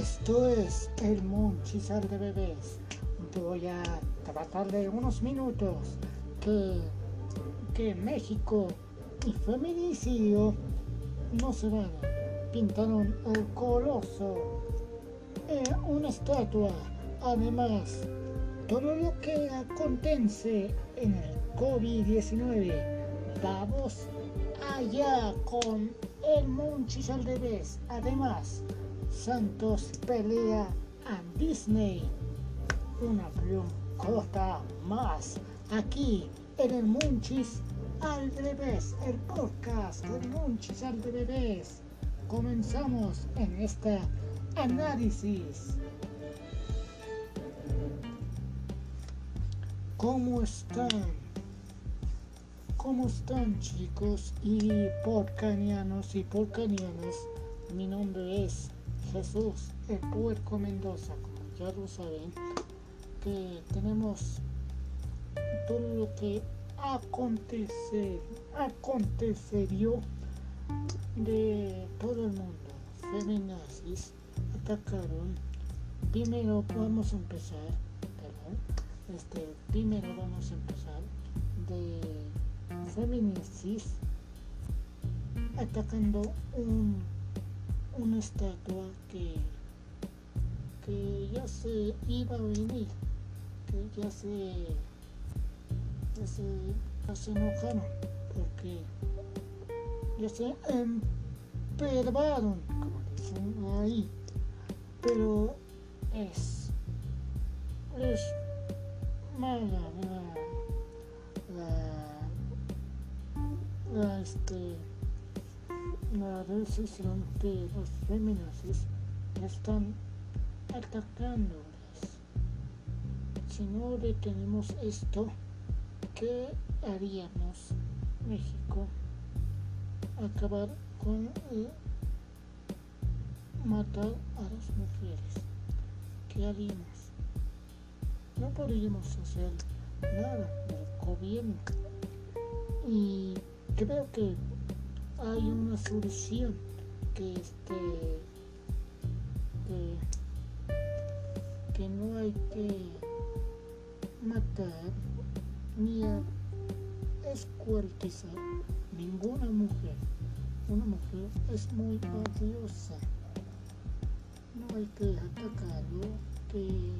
Esto es el Munchisal de Bebés. Voy a tratar de unos minutos que, que México y feminicidio no se van. Pintaron el coloso, en una estatua. Además, todo lo que acontece en el COVID-19. Vamos allá con el Munchisal de Bebés. Además, Santos pelea a Disney. Una corta más aquí en el Munchis al revés, el podcast del Munchis al revés. Comenzamos en este análisis. ¿Cómo están? ¿Cómo están chicos y porcanianos y porcanianas? Mi nombre es Jesús, el puerco Mendoza, como ya lo saben, que tenemos todo lo que acontecer, acontecería de todo el mundo. Feminazis atacaron. Primero vamos a empezar, perdón, este, primero vamos a empezar de feminazis atacando un una estatua que, que ya se iba a venir, que ya se, ya se, ya se enojaron, porque ya se empervaron, como dicen ahí, pero es, es mala la, la, la este, la decisión que los feminazis están atacándolas. Si no detenemos esto, ¿qué haríamos México? Acabar con matar a las mujeres. ¿Qué haríamos? No podríamos hacer nada del gobierno. Y creo que hay una solución que este que, no hay que matar ni a escuartizar ninguna mujer. Una mujer es muy valiosa. No hay que atacarlo, que,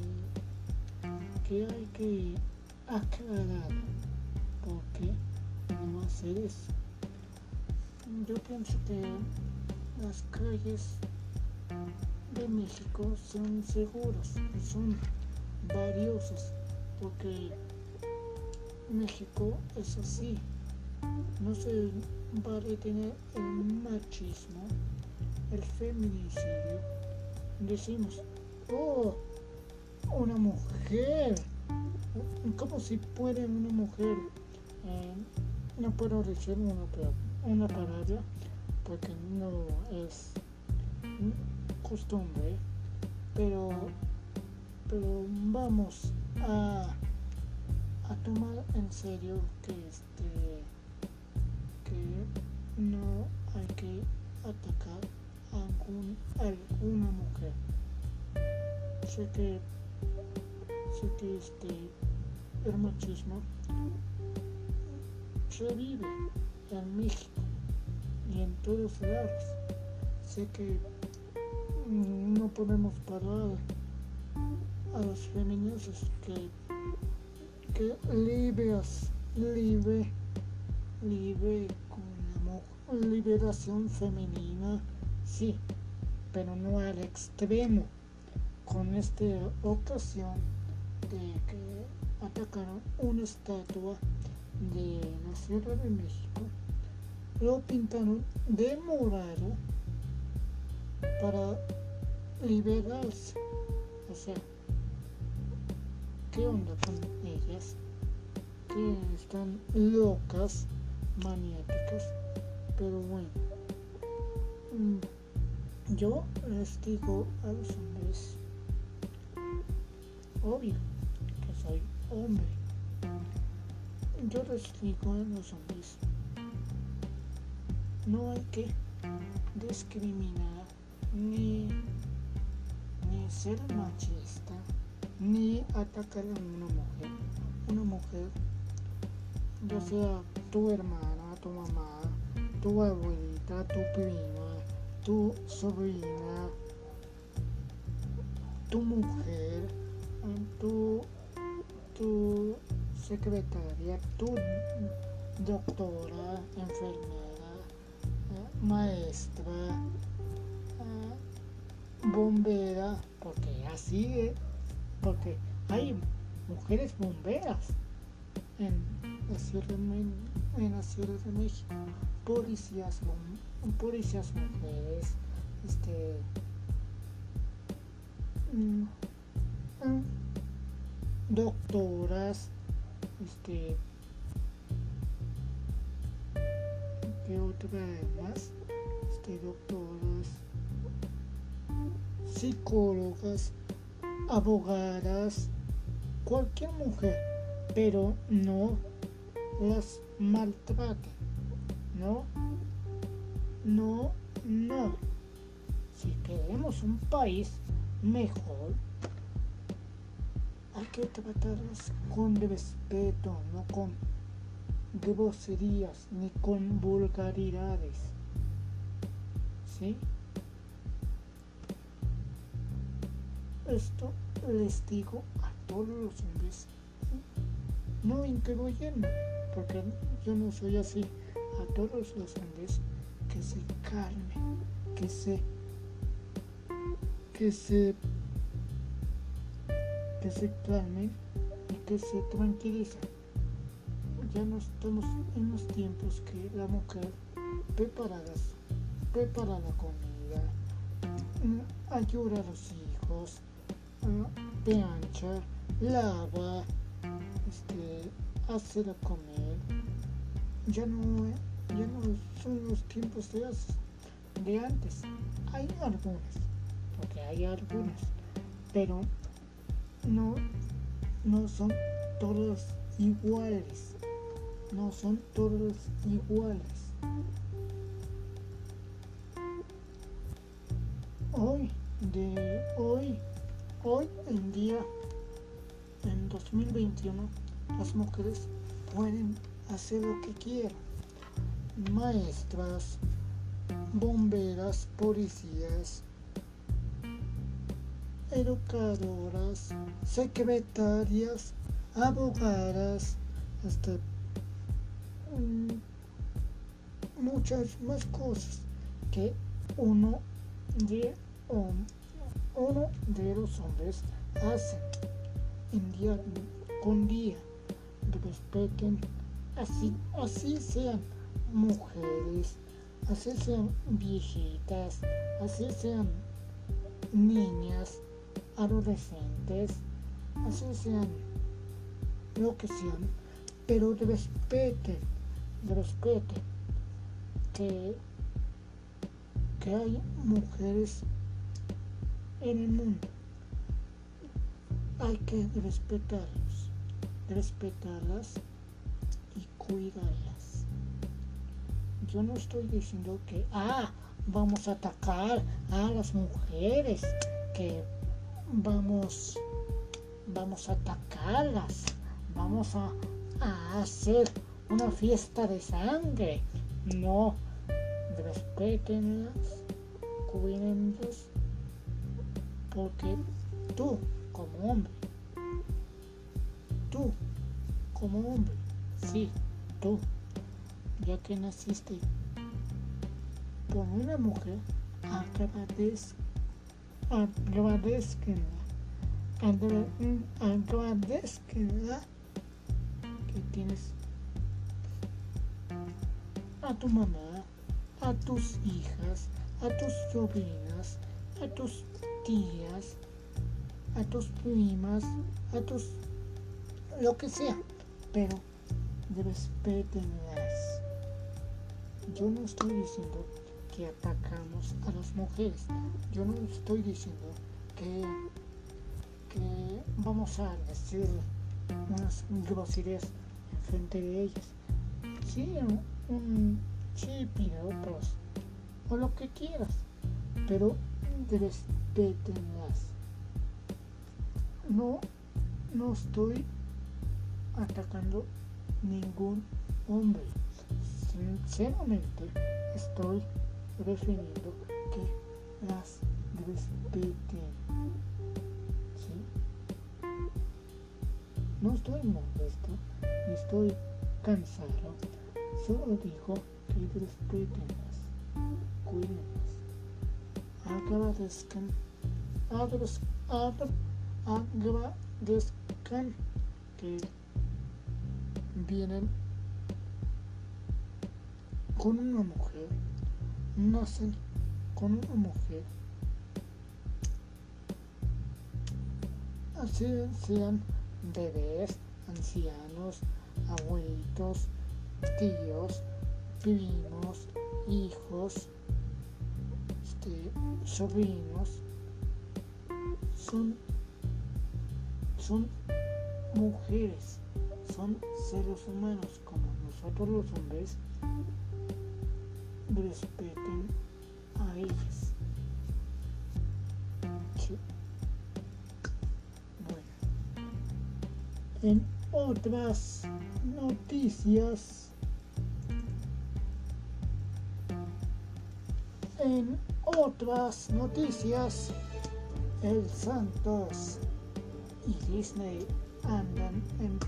que hay que aclarar por qué no hacer eso yo pienso que las calles de México son seguras y son valiosas porque México es así. No se va a detener el machismo, el feminicidio. Decimos, oh, una mujer. ¿Cómo si puede una mujer? Eh, no puedo decir una, pero una palabra porque no es costumbre, pero, pero vamos a, a tomar en serio que este que no hay que atacar a algún, alguna mujer. Sé que, sé que este, el machismo se vive en México y en todos lados. Sé que no podemos parar a los feministas que, que libre, libre con la liberación femenina, sí, pero no al extremo. Con esta ocasión de que atacaron una estatua de la Ciudad de México lo pintaron de morado para liberarse. O sea, ¿qué onda con ellas? Que están locas, maniáticas, pero bueno. Mm, yo les digo a los hombres, obvio que soy hombre. Yo les digo a los hombres, no hay que discriminar ni, ser machista ni atacar a una mujer. Una mujer, ya sea tu hermana, tu mamá, tu abuelita, tu prima, tu sobrina, tu mujer, tu, tu secretaria, doctora, enfermera, maestra, bombera, porque así es, porque hay mujeres bomberas en la Ciudad de, de México, policías, policías mujeres, este, mm, mm, doctoras, este, ¿qué otra más? Este, doctoras, psicólogas, abogadas, cualquier mujer, pero no las maltrate, ¿no? No, no. Si queremos un país mejor, hay que tratarlas con respeto, no con groserías ni con vulgaridades. ¿Sí? Esto les digo a todos los hombres, no incluyendo, porque yo no soy así, a todos los hombres que se calmen, que se, que se, que se calmen y que se tranquilicen. Ya no estamos en los tiempos que la mujer prepara, la comida, ayuda a los hijos, plancha, lava, este, hace la comer. Ya no, ya no son los tiempos de, de antes. Hay algunas, porque hay algunas, pero no, no son todos iguales. No son todos iguales. Hoy, de hoy, Hoy en día, en 2021, las mujeres pueden hacer lo que quieran. Maestras, bomberas, policías, educadoras, secretarias, abogadas, este, mm, muchas más cosas que uno de uno de los hombres hacen en día con día. Respeten, así, así sean mujeres, así sean viejitas, así sean niñas, adolescentes, así sean lo que sean, pero respeten, respeten que, que hay mujeres en el mundo. Hay que respetarlos, respetarlas y cuidarlas. Yo no estoy diciendo que, ah, vamos a atacar a las mujeres, que vamos, vamos a atacarlas, vamos a, a hacer una fiesta de sangre. No, respetenlas, cuídenlas porque tú, como hombre, tú, como hombre, sí, tú, ya que naciste con una mujer, agradez, agradezcanla, agradezcanla que tienes a tu mamá, a tus hijas, a tus sobrinas, a tus tías, a tus primas, a tus lo que sea, pero respétenlas. Yo no estoy diciendo que atacamos a las mujeres. Yo no estoy diciendo que, que vamos a decir unas groserías frente de ellas. Sí, un, sí, o lo que quieras, pero respétenlas, no, no estoy atacando ningún hombre. Sinceramente estoy refiriendo que las respeten. ¿Sí? No estoy molesto, ni estoy cansado. Solo digo que respetenlas, cuídenlas. Agradezcan, agradezcan, agradezcan que vienen con una mujer, nacen con una mujer, así sean bebés, ancianos, abuelitos, tíos, primos, hijos, este, sobrinos, son, son mujeres, son seres humanos como nosotros los hombres, respeten a ellas. Bueno. En otras noticias, en otras noticias, el Santos y Disney andan en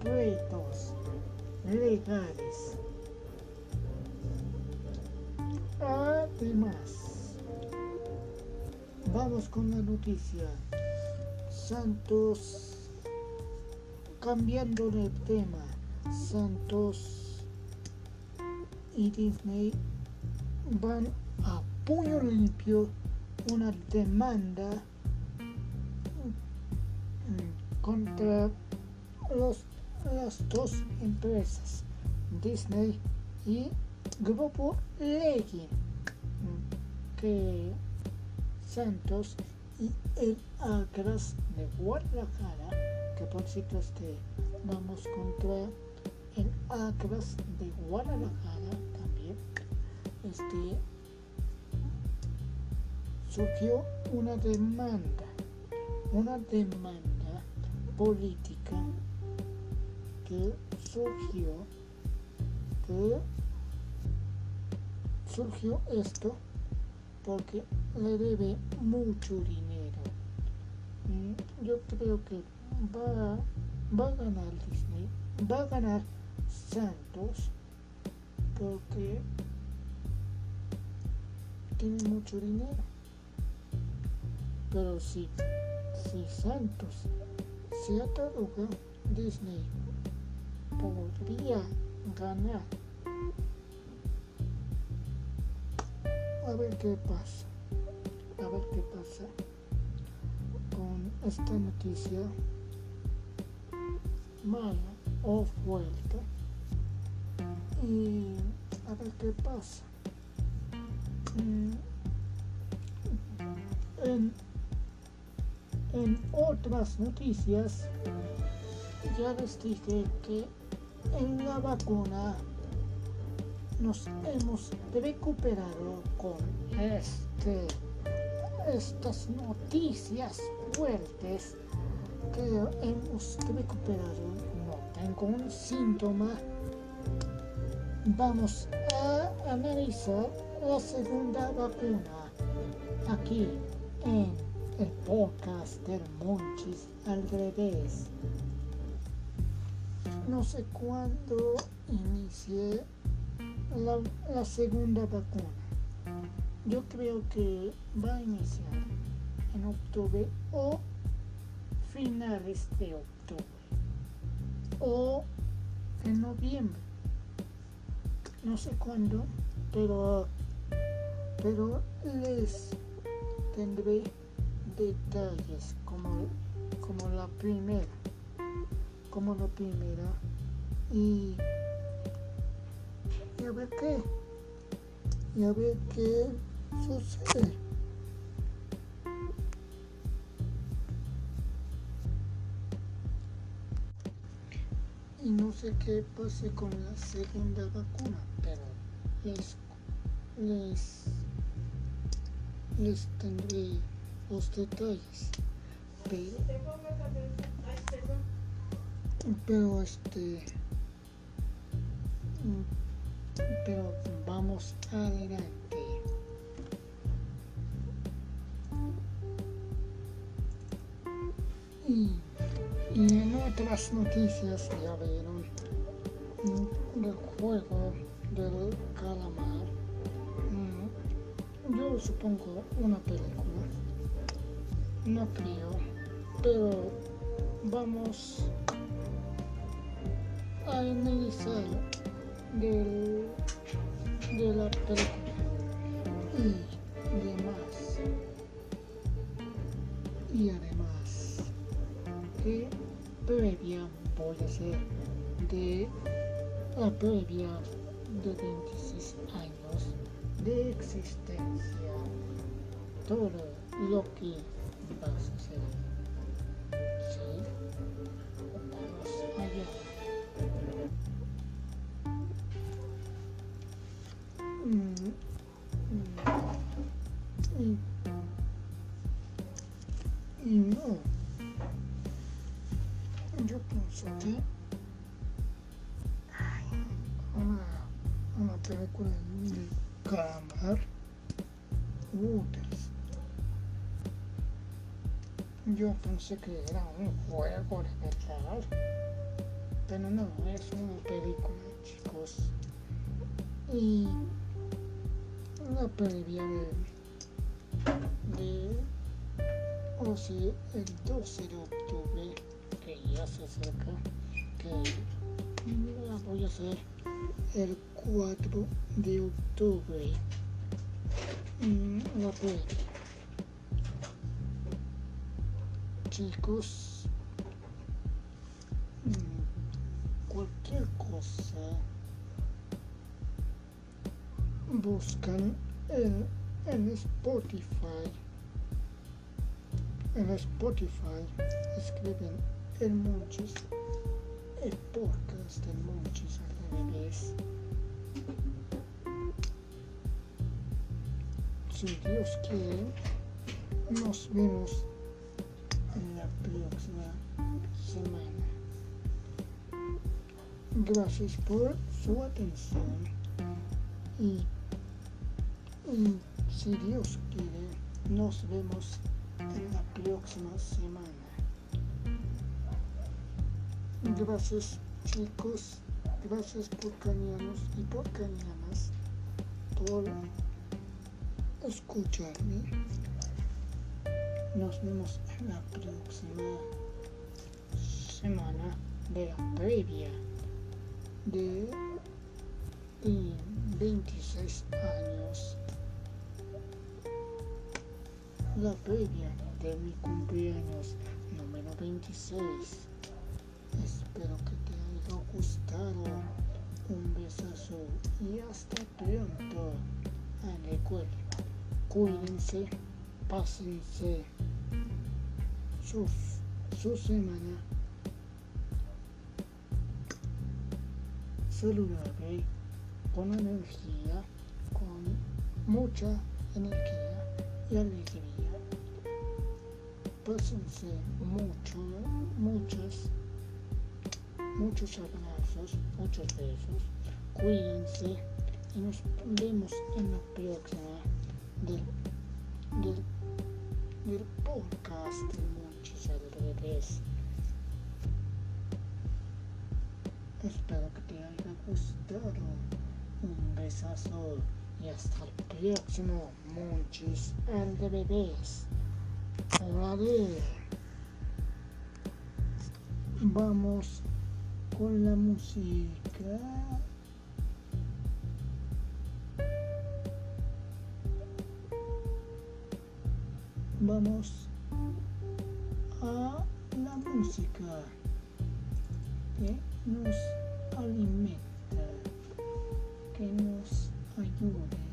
pleitos legales. Además, vamos con la noticia. Santos, cambiando de tema, Santos y Disney van a puño limpio una demanda contra los, las dos empresas, Disney y Grupo Legend, Santos y el Acras de Guadalajara, que por cierto este, vamos contra el Acras de Guadalajara también, este, surgió una demanda, una demanda política que surgió, que surgió esto porque le debe mucho dinero. Mm, yo creo que va, a ganar Disney, va a ganar Santos porque tiene mucho dinero. Pero si, si Santos se ataruga, Disney podría ganar. A ver qué pasa. A ver qué pasa con esta noticia mala o fuerte. Y a ver qué pasa. Mm, en en otras noticias, ya les dije que en la vacuna nos hemos recuperado con este, estas noticias fuertes que hemos recuperado. No tengo un síntoma. Vamos a analizar la segunda vacuna aquí en el podcast del Monchis al. No sé cuándo inicié la, segunda vacuna. Yo creo que va a iniciar en octubre o finales de octubre o en noviembre. No sé cuándo, pero, pero les tendré detalles como, como la primera, como la primera y, y a ver qué, y a ver qué sucede. Y no sé qué pase con la segunda vacuna, pero les, les, les tendré los detalles. pero, pero este pero vamos adelante. Y, y en otras noticias ya vieron del juego del calamar. Mm, yo supongo una película no creo pero vamos a analizar del, de la película y demás. Y además que previa voy a hacer de la previa de 26 años de existencia. Todo lo que va a suceder y, no yo pienso que una, una película de calamar Waters. Yo pensé que era un juego de pero no, es una película, chicos. Y la de, de o sea, el 12 de octubre, que ya se acerca, que voy a hacer el 4 de octubre. Mm, la previa. Chicos, mm, cualquier cosa buscan en, en Spotify. En Spotify escriben el Monchis, el podcast del Monchis al revés. Si Dios quiere, nos vemos en la próxima semana. Gracias por su atención y, y si Dios quiere, nos vemos la próxima semana. Gracias chicos, gracias por cañanos y por cañanas por escucharme. Nos vemos en la próxima semana de la previa de y 26 años. La previa de mi cumpleaños número 26. Espero que te haya gustado. Un besazo y hasta pronto. Recuerden, cuídense, pásense su, su semana saludable con energía, con mucha energía y alegría. Pásense mucho, muchos, muchos abrazos, muchos besos, cuídense y nos vemos en la próxima del, del, del podcast Monchis al revés. Espero que te haya gustado. Un besazo y hasta el próximo Monchis al revés. Vamos con la música. Vamos a la música que nos alimenta, que nos ayuda.